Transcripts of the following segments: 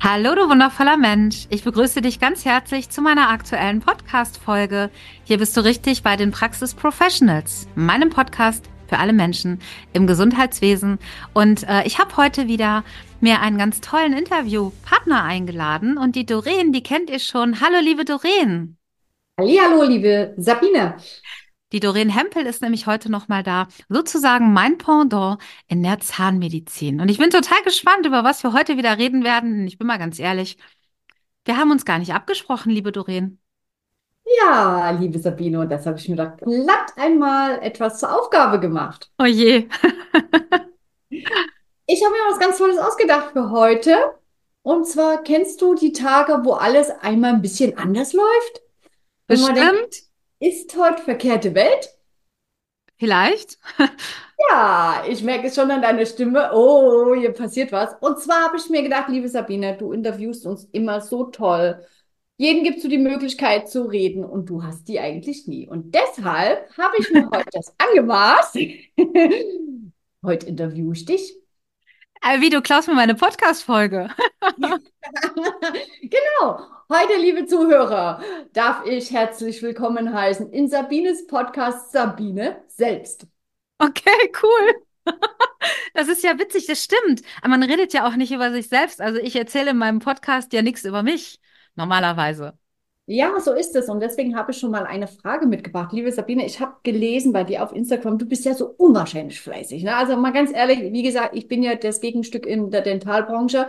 Hallo, du wundervoller Mensch. Ich begrüße dich ganz herzlich zu meiner aktuellen Podcast-Folge. Hier bist du richtig bei den Praxis Professionals, meinem Podcast für alle Menschen im Gesundheitswesen. Und äh, ich habe heute wieder mir einen ganz tollen Interviewpartner eingeladen. Und die Doreen, die kennt ihr schon. Hallo, liebe Doreen. Hallo, liebe Sabine. Die Doreen Hempel ist nämlich heute nochmal da, sozusagen mein Pendant in der Zahnmedizin. Und ich bin total gespannt, über was wir heute wieder reden werden. Ich bin mal ganz ehrlich, wir haben uns gar nicht abgesprochen, liebe Doreen. Ja, liebe Sabine, und das habe ich mir doch glatt einmal etwas zur Aufgabe gemacht. Oh je. ich habe mir was ganz Tolles ausgedacht für heute. Und zwar kennst du die Tage, wo alles einmal ein bisschen anders läuft? Bestimmt. Denkt, ist heute verkehrte Welt? Vielleicht. ja, ich merke es schon an deiner Stimme. Oh, hier passiert was. Und zwar habe ich mir gedacht, liebe Sabine, du interviewst uns immer so toll. Jeden gibst du die Möglichkeit zu reden und du hast die eigentlich nie. Und deshalb habe ich mir heute das angemaßt. heute interviewe ich dich. Äh, wie, du klaust mir meine Podcast-Folge. genau. Heute, liebe Zuhörer, darf ich herzlich willkommen heißen in Sabines Podcast Sabine selbst. Okay, cool. Das ist ja witzig, das stimmt. Aber man redet ja auch nicht über sich selbst. Also ich erzähle in meinem Podcast ja nichts über mich normalerweise. Ja, so ist es. Und deswegen habe ich schon mal eine Frage mitgebracht. Liebe Sabine, ich habe gelesen bei dir auf Instagram, du bist ja so unwahrscheinlich fleißig. Ne? Also mal ganz ehrlich, wie gesagt, ich bin ja das Gegenstück in der Dentalbranche.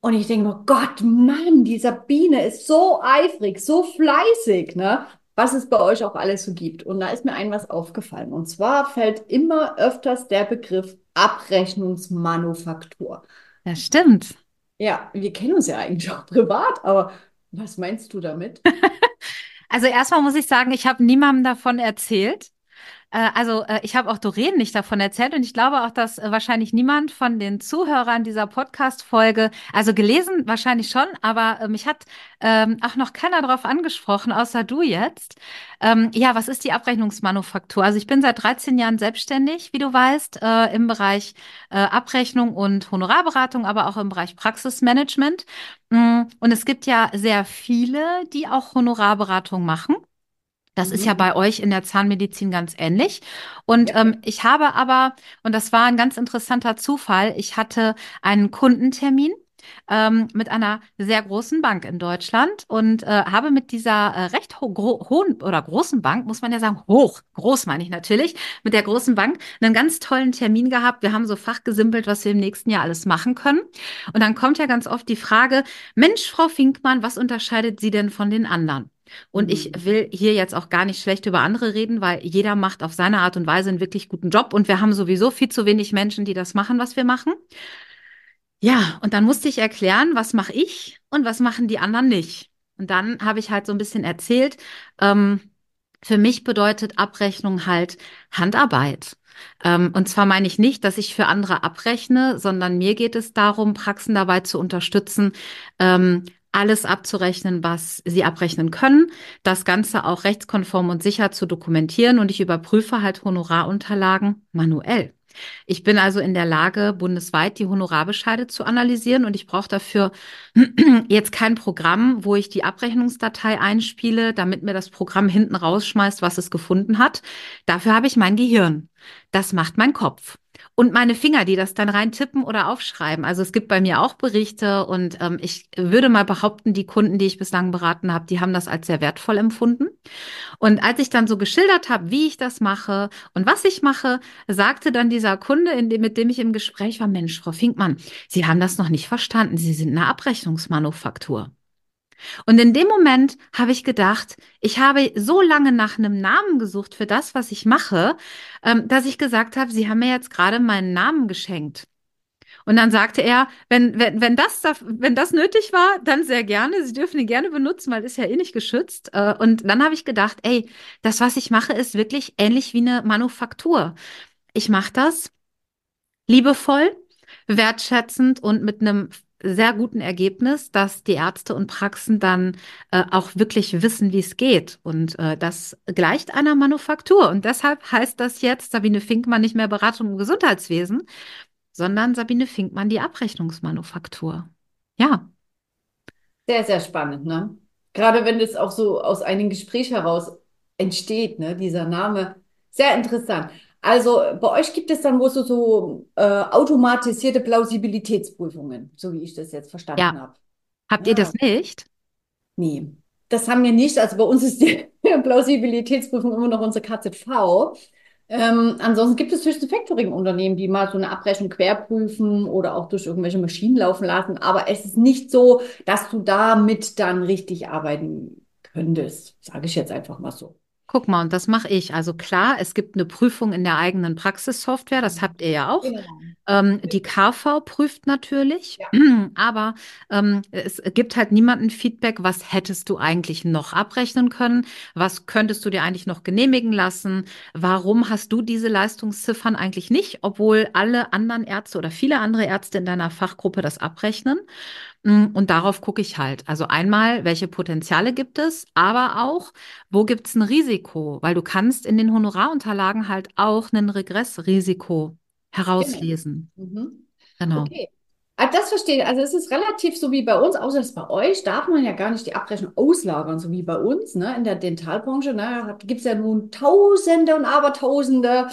Und ich denke mir, Gott, Mann, die Sabine ist so eifrig, so fleißig, ne? was es bei euch auch alles so gibt. Und da ist mir ein was aufgefallen. Und zwar fällt immer öfters der Begriff Abrechnungsmanufaktur. Das stimmt. Ja, wir kennen uns ja eigentlich auch privat, aber was meinst du damit? also erstmal muss ich sagen, ich habe niemandem davon erzählt. Äh, also äh, ich habe auch Doreen nicht davon erzählt und ich glaube auch, dass äh, wahrscheinlich niemand von den Zuhörern dieser Podcast-Folge, also gelesen wahrscheinlich schon, aber mich hat ähm, auch noch keiner darauf angesprochen, außer du jetzt. Ähm, ja, was ist die Abrechnungsmanufaktur? Also ich bin seit 13 Jahren selbstständig, wie du weißt, im Bereich Abrechnung und Honorarberatung, aber auch im Bereich Praxismanagement. Mm, und es gibt ja sehr viele, die auch Honorarberatung machen. Das mhm. ist ja mhm. bei euch in der Zahnmedizin ganz ähnlich. Und ja. ähm, ich habe aber, und das war ein ganz interessanter Zufall, ich hatte einen Kundentermin ähm, mit einer sehr großen Bank in Deutschland und äh, habe mit dieser äh, recht ho hohen oder großen Bank, muss man ja sagen, hoch, groß meine ich natürlich, mit der großen Bank einen ganz tollen Termin gehabt. Wir haben so fachgesimpelt, was wir im nächsten Jahr alles machen können. Und dann kommt ja ganz oft die Frage, Mensch, Frau Finkmann, was unterscheidet Sie denn von den anderen? Und ich mhm. will hier jetzt auch gar nicht schlecht über andere reden, weil jeder macht auf seine Art und Weise einen wirklich guten Job und wir haben sowieso viel zu wenig Menschen, die das machen, was wir machen. Ja, und dann musste ich erklären, was mache ich und was machen die anderen nicht. Und dann habe ich halt so ein bisschen erzählt, ähm, für mich bedeutet Abrechnung halt Handarbeit. Ähm, und zwar meine ich nicht, dass ich für andere abrechne, sondern mir geht es darum, Praxen dabei zu unterstützen, ähm, alles abzurechnen, was sie abrechnen können, das Ganze auch rechtskonform und sicher zu dokumentieren und ich überprüfe halt Honorarunterlagen manuell. Ich bin also in der Lage, bundesweit die Honorarbescheide zu analysieren und ich brauche dafür jetzt kein Programm, wo ich die Abrechnungsdatei einspiele, damit mir das Programm hinten rausschmeißt, was es gefunden hat. Dafür habe ich mein Gehirn. Das macht mein Kopf und meine Finger, die das dann rein tippen oder aufschreiben. Also es gibt bei mir auch Berichte und ähm, ich würde mal behaupten, die Kunden, die ich bislang beraten habe, die haben das als sehr wertvoll empfunden. Und als ich dann so geschildert habe, wie ich das mache und was ich mache, sagte dann dieser Kunde, dem, mit dem ich im Gespräch war, Mensch, Frau Finkmann, Sie haben das noch nicht verstanden. Sie sind eine Abrechnungsmanufaktur. Und in dem Moment habe ich gedacht, ich habe so lange nach einem Namen gesucht für das, was ich mache, ähm, dass ich gesagt habe, Sie haben mir jetzt gerade meinen Namen geschenkt. Und dann sagte er, wenn, wenn, wenn, das, wenn das nötig war, dann sehr gerne. Sie dürfen ihn gerne benutzen, weil ist ja eh nicht geschützt. Äh, und dann habe ich gedacht, ey, das, was ich mache, ist wirklich ähnlich wie eine Manufaktur. Ich mache das liebevoll, wertschätzend und mit einem sehr guten Ergebnis, dass die Ärzte und Praxen dann äh, auch wirklich wissen, wie es geht. Und äh, das gleicht einer Manufaktur. Und deshalb heißt das jetzt Sabine Finkmann nicht mehr Beratung im Gesundheitswesen, sondern Sabine Finkmann die Abrechnungsmanufaktur. Ja. Sehr, sehr spannend, ne? Gerade wenn das auch so aus einem Gespräch heraus entsteht, ne? Dieser Name. Sehr interessant. Also bei euch gibt es dann wohl so, so äh, automatisierte Plausibilitätsprüfungen, so wie ich das jetzt verstanden ja. habe. Habt ja. ihr das nicht? Nee, das haben wir nicht. Also bei uns ist die Plausibilitätsprüfung immer noch unsere KZV. Ähm, ansonsten gibt es höchste Factoring-Unternehmen, die mal so eine Abrechnung querprüfen oder auch durch irgendwelche Maschinen laufen lassen. Aber es ist nicht so, dass du damit dann richtig arbeiten könntest. Sage ich jetzt einfach mal so. Guck mal, und das mache ich. Also klar, es gibt eine Prüfung in der eigenen Praxissoftware, das habt ihr ja auch. Genau. Ähm, die KV prüft natürlich, ja. aber ähm, es gibt halt niemanden Feedback, was hättest du eigentlich noch abrechnen können, was könntest du dir eigentlich noch genehmigen lassen, warum hast du diese Leistungsziffern eigentlich nicht, obwohl alle anderen Ärzte oder viele andere Ärzte in deiner Fachgruppe das abrechnen. Mm, und darauf gucke ich halt. Also einmal, welche Potenziale gibt es, aber auch, wo gibt es ein Risiko? Weil du kannst in den Honorarunterlagen halt auch ein Regressrisiko herauslesen. Genau. Mhm. genau. Okay. Ah, das verstehe ich. Also es ist relativ so wie bei uns, außer dass bei euch darf man ja gar nicht die Abrechnung auslagern, so wie bei uns, ne? In der Dentalbranche, ne? Gibt es ja nun Tausende und Abertausende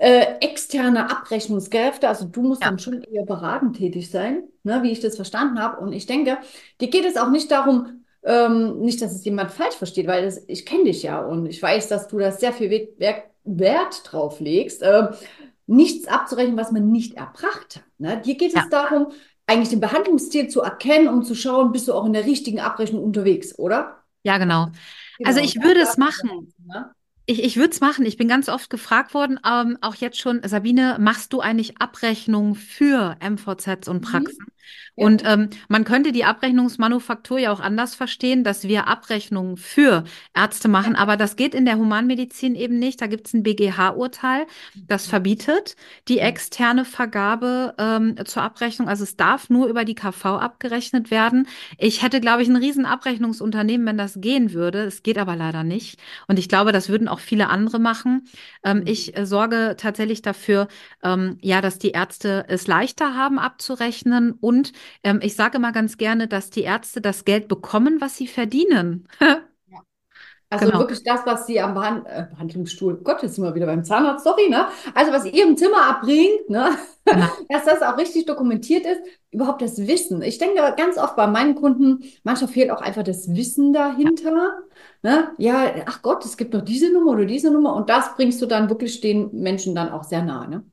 äh, externe Abrechnungskräfte. Also du musst ja. dann schon eher beratend tätig sein, ne, wie ich das verstanden habe. Und ich denke, dir geht es auch nicht darum, ähm, nicht, dass es jemand falsch versteht, weil das, ich kenne dich ja und ich weiß, dass du da sehr viel Wert, Wert drauf legst, äh, nichts abzurechnen, was man nicht erbracht hat. Ne? Dir geht ja. es darum, eigentlich den Behandlungsstil zu erkennen und zu schauen, bist du auch in der richtigen Abrechnung unterwegs, oder? Ja, genau. genau. Also ich würde es machen. Ich, ich würde es machen. Ich bin ganz oft gefragt worden, ähm, auch jetzt schon, Sabine, machst du eigentlich Abrechnungen für MVZs und mhm. Praxen? Mhm. Und ähm, man könnte die Abrechnungsmanufaktur ja auch anders verstehen, dass wir Abrechnungen für Ärzte machen, aber das geht in der Humanmedizin eben nicht. Da gibt es ein BGH-Urteil, das verbietet die externe Vergabe ähm, zur Abrechnung. Also es darf nur über die KV abgerechnet werden. Ich hätte, glaube ich, ein riesen Abrechnungsunternehmen, wenn das gehen würde. Es geht aber leider nicht. Und ich glaube, das würden auch viele andere machen. Ähm, mhm. ich äh, sorge tatsächlich dafür, ähm, ja, dass die Ärzte es leichter haben abzurechnen und ähm, ich sage mal ganz gerne, dass die Ärzte das Geld bekommen, was sie verdienen. Also genau. wirklich das, was sie am Behand äh, Behandlungsstuhl, Gott, jetzt sind wir wieder beim Zahnarzt, sorry, ne? Also was ihr im Zimmer abbringt, ne? Genau. dass das auch richtig dokumentiert ist, überhaupt das Wissen. Ich denke ganz oft bei meinen Kunden, manchmal fehlt auch einfach das Wissen dahinter. Ne? Ja, ach Gott, es gibt noch diese Nummer oder diese Nummer und das bringst du dann wirklich den Menschen dann auch sehr nahe. Ne?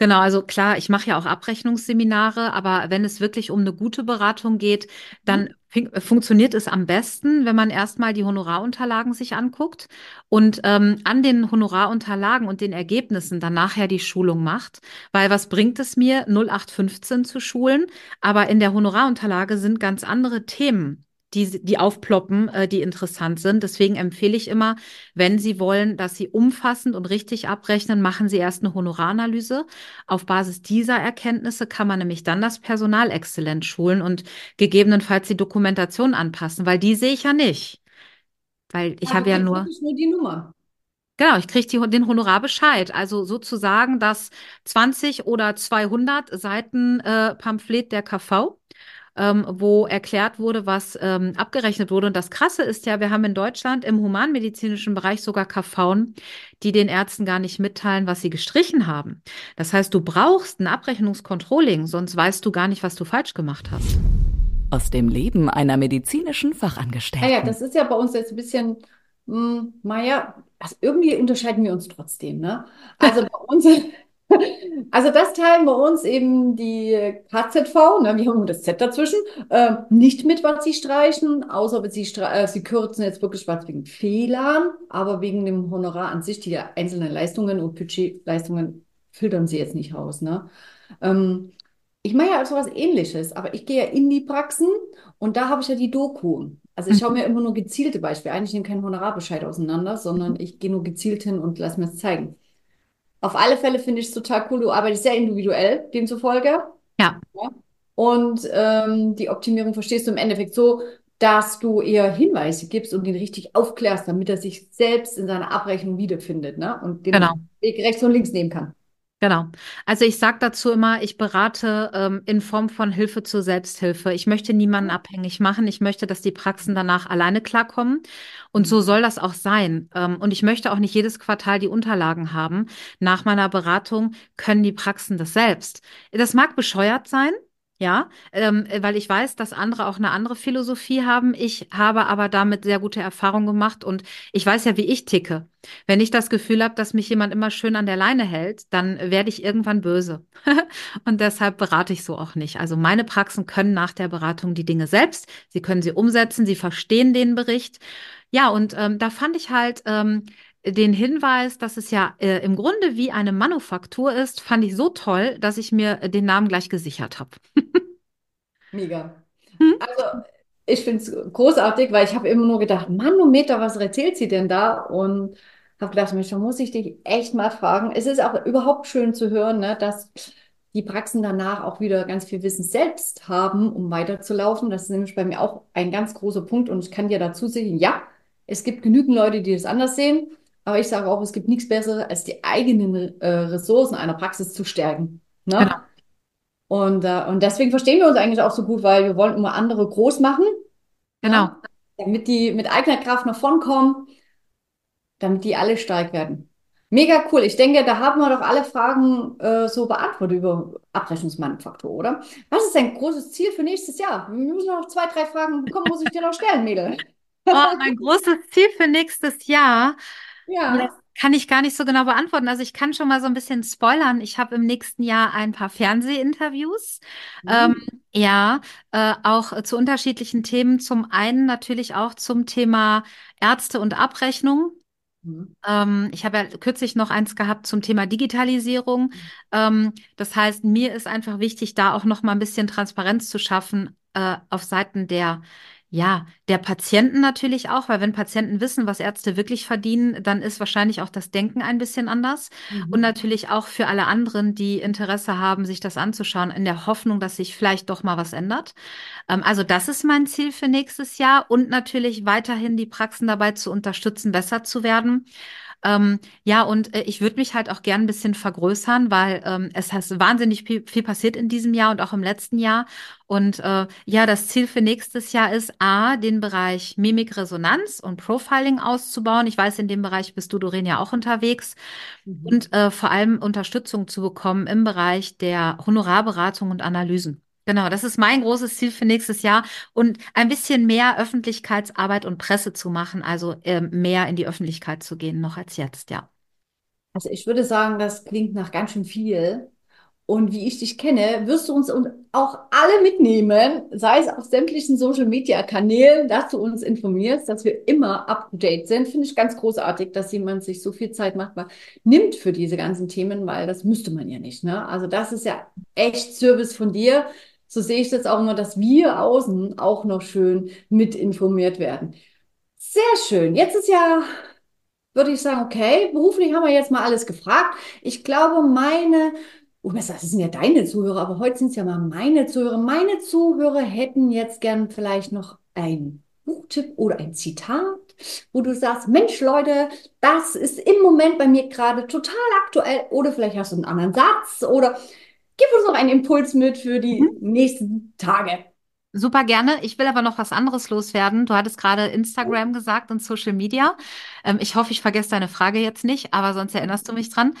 Genau, also klar, ich mache ja auch Abrechnungsseminare, aber wenn es wirklich um eine gute Beratung geht, dann mhm. funktioniert es am besten, wenn man erstmal die Honorarunterlagen sich anguckt und ähm, an den Honorarunterlagen und den Ergebnissen dann nachher die Schulung macht. Weil was bringt es mir, 0815 zu schulen, aber in der Honorarunterlage sind ganz andere Themen die, die aufploppen, äh, die interessant sind. Deswegen empfehle ich immer, wenn Sie wollen, dass Sie umfassend und richtig abrechnen, machen Sie erst eine Honoraranalyse. Auf Basis dieser Erkenntnisse kann man nämlich dann das Personal exzellent schulen und gegebenenfalls die Dokumentation anpassen, weil die sehe ich ja nicht. Weil ich habe ja nur. nur die Nummer. Genau, ich kriege den Honorarbescheid. Also sozusagen das 20 oder 200 Seiten äh, Pamphlet der KV ähm, wo erklärt wurde, was ähm, abgerechnet wurde. Und das Krasse ist ja, wir haben in Deutschland im humanmedizinischen Bereich sogar KVen, die den Ärzten gar nicht mitteilen, was sie gestrichen haben. Das heißt, du brauchst ein Abrechnungskontrolling, sonst weißt du gar nicht, was du falsch gemacht hast. Aus dem Leben einer medizinischen Fachangestellten. Ja, ja das ist ja bei uns jetzt ein bisschen, mh, hm, naja, also irgendwie unterscheiden wir uns trotzdem. Ne? Also bei uns Also das teilen bei uns eben die KZV, ne, wir haben das Z dazwischen, äh, nicht mit, was sie streichen, außer sie, äh, sie kürzen jetzt wirklich was wegen Fehlern, aber wegen dem Honorar an sich, die einzelnen Leistungen und Budgetleistungen filtern sie jetzt nicht raus. Ne? Ähm, ich mache ja so was Ähnliches, aber ich gehe ja in die Praxen und da habe ich ja die Doku. Also ich schaue mir immer nur gezielte Beispiele ein. Ich nehme keinen Honorarbescheid auseinander, sondern ich gehe nur gezielt hin und lasse mir es zeigen. Auf alle Fälle finde ich es total cool. Du arbeitest sehr individuell, demzufolge. Ja. Ja. Und ähm, die Optimierung verstehst du im Endeffekt so, dass du eher Hinweise gibst und ihn richtig aufklärst, damit er sich selbst in seiner Abrechnung wiederfindet, ne? Und den Genau. Weg rechts und links nehmen kann. Genau. Also ich sage dazu immer, ich berate ähm, in Form von Hilfe zur Selbsthilfe. Ich möchte niemanden abhängig machen. Ich möchte, dass die Praxen danach alleine klarkommen. Und so soll das auch sein. Ähm, und ich möchte auch nicht jedes Quartal die Unterlagen haben. Nach meiner Beratung können die Praxen das selbst. Das mag bescheuert sein. Ja, ähm, weil ich weiß, dass andere auch eine andere Philosophie haben. Ich habe aber damit sehr gute Erfahrungen gemacht und ich weiß ja, wie ich ticke. Wenn ich das Gefühl habe, dass mich jemand immer schön an der Leine hält, dann werde ich irgendwann böse. Und deshalb berate ich so auch nicht. Also meine Praxen können nach der Beratung die Dinge selbst. Sie können sie umsetzen, sie verstehen den Bericht. Ja, und ähm, da fand ich halt ähm, den Hinweis, dass es ja äh, im Grunde wie eine Manufaktur ist, fand ich so toll, dass ich mir den Namen gleich gesichert habe. Mega. Hm? Also ich finde es großartig, weil ich habe immer nur gedacht, Manometer, was erzählt sie denn da? Und habe gedacht, Mensch, da muss ich dich echt mal fragen. Es ist auch überhaupt schön zu hören, ne, dass die Praxen danach auch wieder ganz viel Wissen selbst haben, um weiterzulaufen. Das ist nämlich bei mir auch ein ganz großer Punkt. Und ich kann dir dazu sagen, ja, es gibt genügend Leute, die das anders sehen. Aber ich sage auch, es gibt nichts Besseres, als die eigenen äh, Ressourcen einer Praxis zu stärken. Ne? Genau. Und, äh, und deswegen verstehen wir uns eigentlich auch so gut, weil wir wollen immer andere groß machen, Genau. damit die mit eigener Kraft nach vorn kommen, damit die alle stark werden. Mega cool. Ich denke, da haben wir doch alle Fragen äh, so beantwortet über Abrechnungsmanufaktur, oder? Was ist dein großes Ziel für nächstes Jahr? Wir müssen noch zwei, drei Fragen bekommen, muss ich dir noch stellen, Mädel. Oh, mein großes Ziel für nächstes Jahr. Ja, kann ich gar nicht so genau beantworten. Also ich kann schon mal so ein bisschen spoilern. Ich habe im nächsten Jahr ein paar Fernsehinterviews. Ähm, Mhm. ja, äh, auch zu unterschiedlichen Themen. Zum einen natürlich auch zum Thema Ärzte und Abrechnung. Mhm. Ähm, ich habe ja kürzlich noch eins gehabt zum Thema Digitalisierung. Ähm, das heißt, mir ist einfach wichtig, da auch noch mal ein bisschen Transparenz zu schaffen, äh, auf Seiten der, ja, der Patienten natürlich auch, weil wenn Patienten wissen, was Ärzte wirklich verdienen, dann ist wahrscheinlich auch das Denken ein bisschen anders. Und Mhm. natürlich auch für alle anderen, die Interesse haben, sich das anzuschauen, in der Hoffnung, dass sich vielleicht doch mal was ändert. Ähm, also das ist mein Ziel für nächstes Jahr und natürlich weiterhin die Praxen dabei zu unterstützen, besser zu werden. Ähm, ja, und äh, ich würde mich halt auch gern ein bisschen vergrößern, weil ähm, es ist wahnsinnig viel, viel passiert in diesem Jahr und auch im letzten Jahr. Und äh, ja, das Ziel für nächstes Jahr ist, A, den Bereich Mimikresonanz und Profiling auszubauen. Ich weiß, in dem Bereich bist du, Doreen, ja auch unterwegs. Mhm. Und äh, vor allem Unterstützung zu bekommen im Bereich der Honorarberatung und Analysen. Genau, das ist mein großes Ziel für nächstes Jahr und ein bisschen mehr Öffentlichkeitsarbeit und Presse zu machen, also ähm, mehr in die Öffentlichkeit zu gehen, noch als jetzt, ja. Also ich würde sagen, das klingt nach ganz schön viel. Und wie ich dich kenne, wirst du uns und auch alle mitnehmen, sei es auf sämtlichen Social Media Kanälen, dass du uns informierst, dass wir immer up to date sind. Finde ich ganz großartig, dass jemand sich so viel Zeit macht, nimmt für diese ganzen Themen, weil das müsste man ja nicht, ne? Also das ist ja echt Service von dir. So sehe ich das auch immer, dass wir außen auch noch schön mit informiert werden. Sehr schön. Jetzt ist ja würde ich sagen, okay, beruflich haben wir jetzt mal alles gefragt. Ich glaube, meine, oh, das sind ja deine Zuhörer, aber heute sind es ja mal meine Zuhörer. Meine Zuhörer hätten jetzt gern vielleicht noch einen Buchtipp oder ein Zitat, wo du sagst, Mensch, Leute, das ist im Moment bei mir gerade total aktuell. Oder vielleicht hast du einen anderen Satz oder gib uns noch einen Impuls mit für die Mhm. nächsten Tage. Super gerne. Ich will aber noch was anderes loswerden. Du hattest gerade Instagram gesagt und Social Media. Ähm, ich hoffe, ich vergesse deine Frage jetzt nicht, aber sonst erinnerst du mich dran.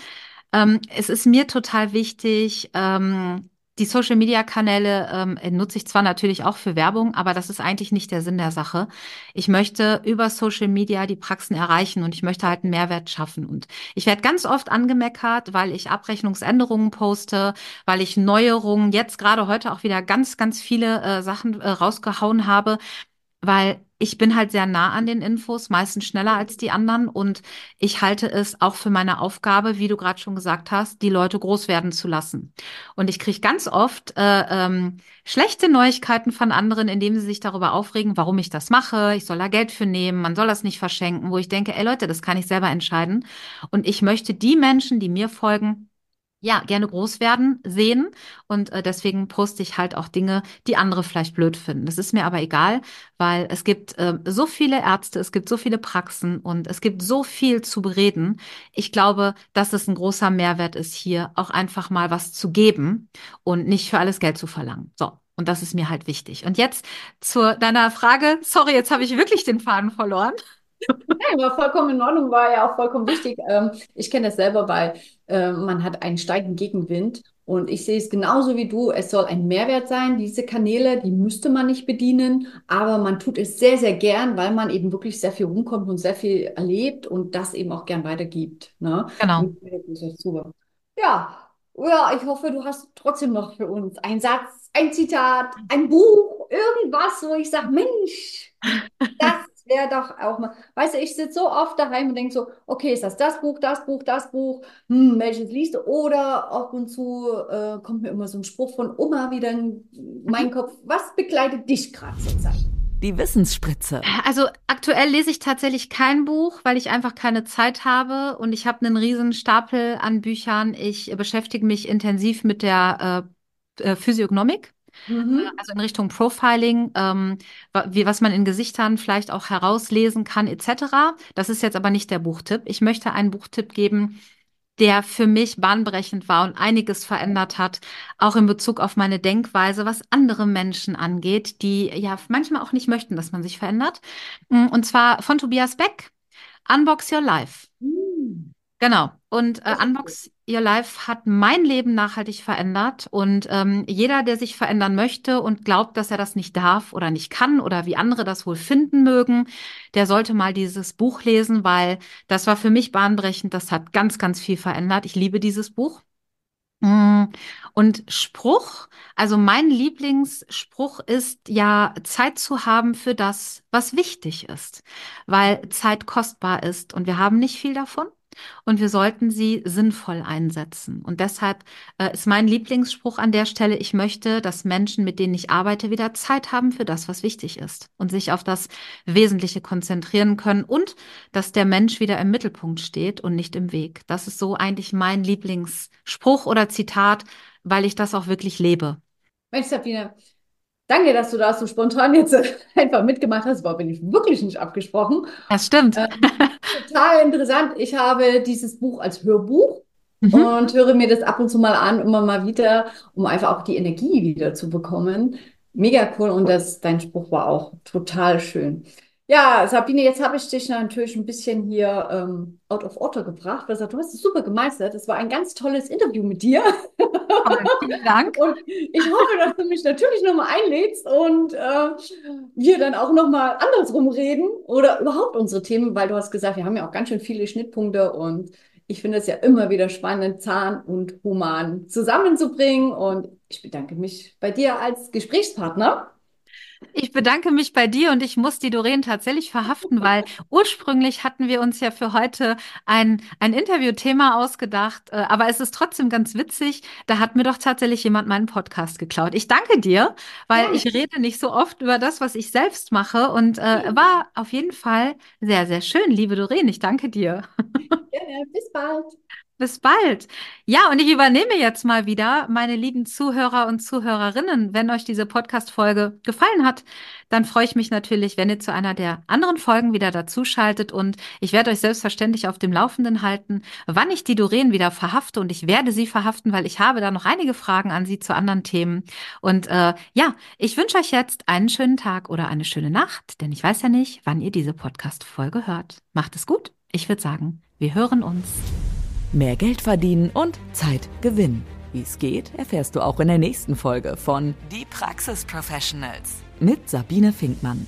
Ähm, es ist mir total wichtig, ähm, die Social Media Kanäle ähm, nutze ich zwar natürlich auch für Werbung, aber das ist eigentlich nicht der Sinn der Sache. Ich möchte über Social Media die Praxen erreichen und ich möchte halt einen Mehrwert schaffen. Und ich werde ganz oft angemeckert, weil ich Abrechnungsänderungen poste, weil ich Neuerungen, jetzt gerade heute auch wieder ganz, ganz viele äh, Sachen äh, rausgehauen habe. Weil ich bin halt sehr nah an den Infos, meistens schneller als die anderen und ich halte es auch für meine Aufgabe, wie du gerade schon gesagt hast, die Leute groß werden zu lassen. Und ich kriege ganz oft äh, ähm, schlechte Neuigkeiten von anderen, indem sie sich darüber aufregen, warum ich das mache, ich soll da Geld für nehmen, man soll das nicht verschenken, wo ich denke, ey Leute, das kann ich selber entscheiden. Und ich möchte die Menschen, die mir folgen, ja, gerne groß werden sehen. Und äh, deswegen poste ich halt auch Dinge, die andere vielleicht blöd finden. Das ist mir aber egal, weil es gibt äh, so viele Ärzte, es gibt so viele Praxen und es gibt so viel zu bereden. Ich glaube, dass es ein großer Mehrwert ist, hier auch einfach mal was zu geben und nicht für alles Geld zu verlangen. So. Und das ist mir halt wichtig. Und jetzt zu deiner Frage. Sorry, jetzt habe ich wirklich den Faden verloren. Nein, war vollkommen in Ordnung, war ja auch vollkommen wichtig. Ähm, ich kenne das selber, weil äh, man hat einen steigenden Gegenwind und ich sehe es genauso wie du. Es soll ein Mehrwert sein. Diese Kanäle, die müsste man nicht bedienen, aber man tut es sehr, sehr gern, weil man eben wirklich sehr viel rumkommt und sehr viel erlebt und das eben auch gern weitergibt. Ne? Genau. Ja, ja, ich hoffe, du hast trotzdem noch für uns einen Satz, ein Zitat, ein Buch, irgendwas, wo ich sage, Mensch, das wäre doch auch mal, weißt du, ich sitze so oft daheim und denke so, okay, ist das das Buch, das Buch, das Buch, hm, welches liest du? Oder ab und zu äh, kommt mir immer so ein Spruch von Oma wieder in meinen Kopf. Was begleitet dich gerade Zeit? Die Wissensspritze. Also aktuell lese ich tatsächlich kein Buch, weil ich einfach keine Zeit habe und ich habe einen riesen Stapel an Büchern. Ich beschäftige mich intensiv mit der äh, äh Physiognomik. Mhm. Äh, also in Richtung Profiling, ähm, wie, was man in Gesichtern vielleicht auch herauslesen kann, etc. Das ist jetzt aber nicht der Buchtipp. Ich möchte einen Buchtipp geben, der für mich bahnbrechend war und einiges verändert hat, auch in Bezug auf meine Denkweise, was andere Menschen angeht, die ja manchmal auch nicht möchten, dass man sich verändert. Mm, und zwar von Tobias Beck, Unbox Your Life. Mhm. Genau. Und äh, Unbox Your Life hat mein Leben nachhaltig verändert. Und ähm, jeder, der sich verändern möchte und glaubt, dass er das nicht darf oder nicht kann oder wie andere das wohl finden mögen, der sollte mal dieses Buch lesen, weil das war für mich bahnbrechend. Das hat ganz, ganz viel verändert. Ich liebe dieses Buch. Mm, und Spruch, also mein Lieblingsspruch ist ja, Zeit zu haben für das, was wichtig ist, weil Zeit kostbar ist und wir haben nicht viel davon und wir sollten sie sinnvoll einsetzen. Und deshalb äh, ist mein Lieblingsspruch an der Stelle, ich möchte, dass Menschen, mit denen ich arbeite, wieder Zeit haben für das, was wichtig ist und sich auf das Wesentliche konzentrieren können und dass der Mensch wieder im Mittelpunkt steht und nicht im Weg. Das ist so eigentlich mein Lieblingsspruch oder Zitat, weil ich das auch wirklich lebe. Mensch, Sabine, Danke, dass du da so spontan jetzt einfach mitgemacht hast. War bin ich wirklich nicht abgesprochen. Das stimmt. Ähm, total interessant. Ich habe dieses Buch als Hörbuch mhm. und höre mir das ab und zu mal an, immer mal wieder, um einfach auch die Energie wieder zu bekommen. Mega cool und das, dein Spruch war auch total schön. Ja, Sabine, jetzt habe ich dich natürlich ein bisschen hier ähm, out of order gebracht, weil du hast es super gemeistert. Es war ein ganz tolles Interview mit dir. Oh, vielen Dank. Und ich hoffe, dass du mich natürlich nochmal einlädst und äh, wir dann auch nochmal andersrum reden oder überhaupt unsere Themen, weil du hast gesagt, wir haben ja auch ganz schön viele Schnittpunkte und ich finde es ja immer wieder spannend, Zahn und Human zusammenzubringen. Und ich bedanke mich bei dir als Gesprächspartner. Ich bedanke mich bei dir und ich muss die Doreen tatsächlich verhaften, weil ursprünglich hatten wir uns ja für heute ein, ein Interviewthema ausgedacht, äh, aber es ist trotzdem ganz witzig. Da hat mir doch tatsächlich jemand meinen Podcast geklaut. Ich danke dir, weil ja. ich rede nicht so oft über das, was ich selbst mache und äh, war auf jeden Fall sehr, sehr schön, liebe Doreen. Ich danke dir. Gerne, bis bald. Bis bald. Ja, und ich übernehme jetzt mal wieder, meine lieben Zuhörer und Zuhörerinnen. Wenn euch diese Podcast-Folge gefallen hat, dann freue ich mich natürlich, wenn ihr zu einer der anderen Folgen wieder dazuschaltet. Und ich werde euch selbstverständlich auf dem Laufenden halten, wann ich die Doreen wieder verhafte. Und ich werde sie verhaften, weil ich habe da noch einige Fragen an sie zu anderen Themen. Und äh, ja, ich wünsche euch jetzt einen schönen Tag oder eine schöne Nacht, denn ich weiß ja nicht, wann ihr diese Podcast-Folge hört. Macht es gut. Ich würde sagen, wir hören uns mehr Geld verdienen und Zeit gewinnen. Wie es geht, erfährst du auch in der nächsten Folge von Die Praxis Professionals mit Sabine Finkmann.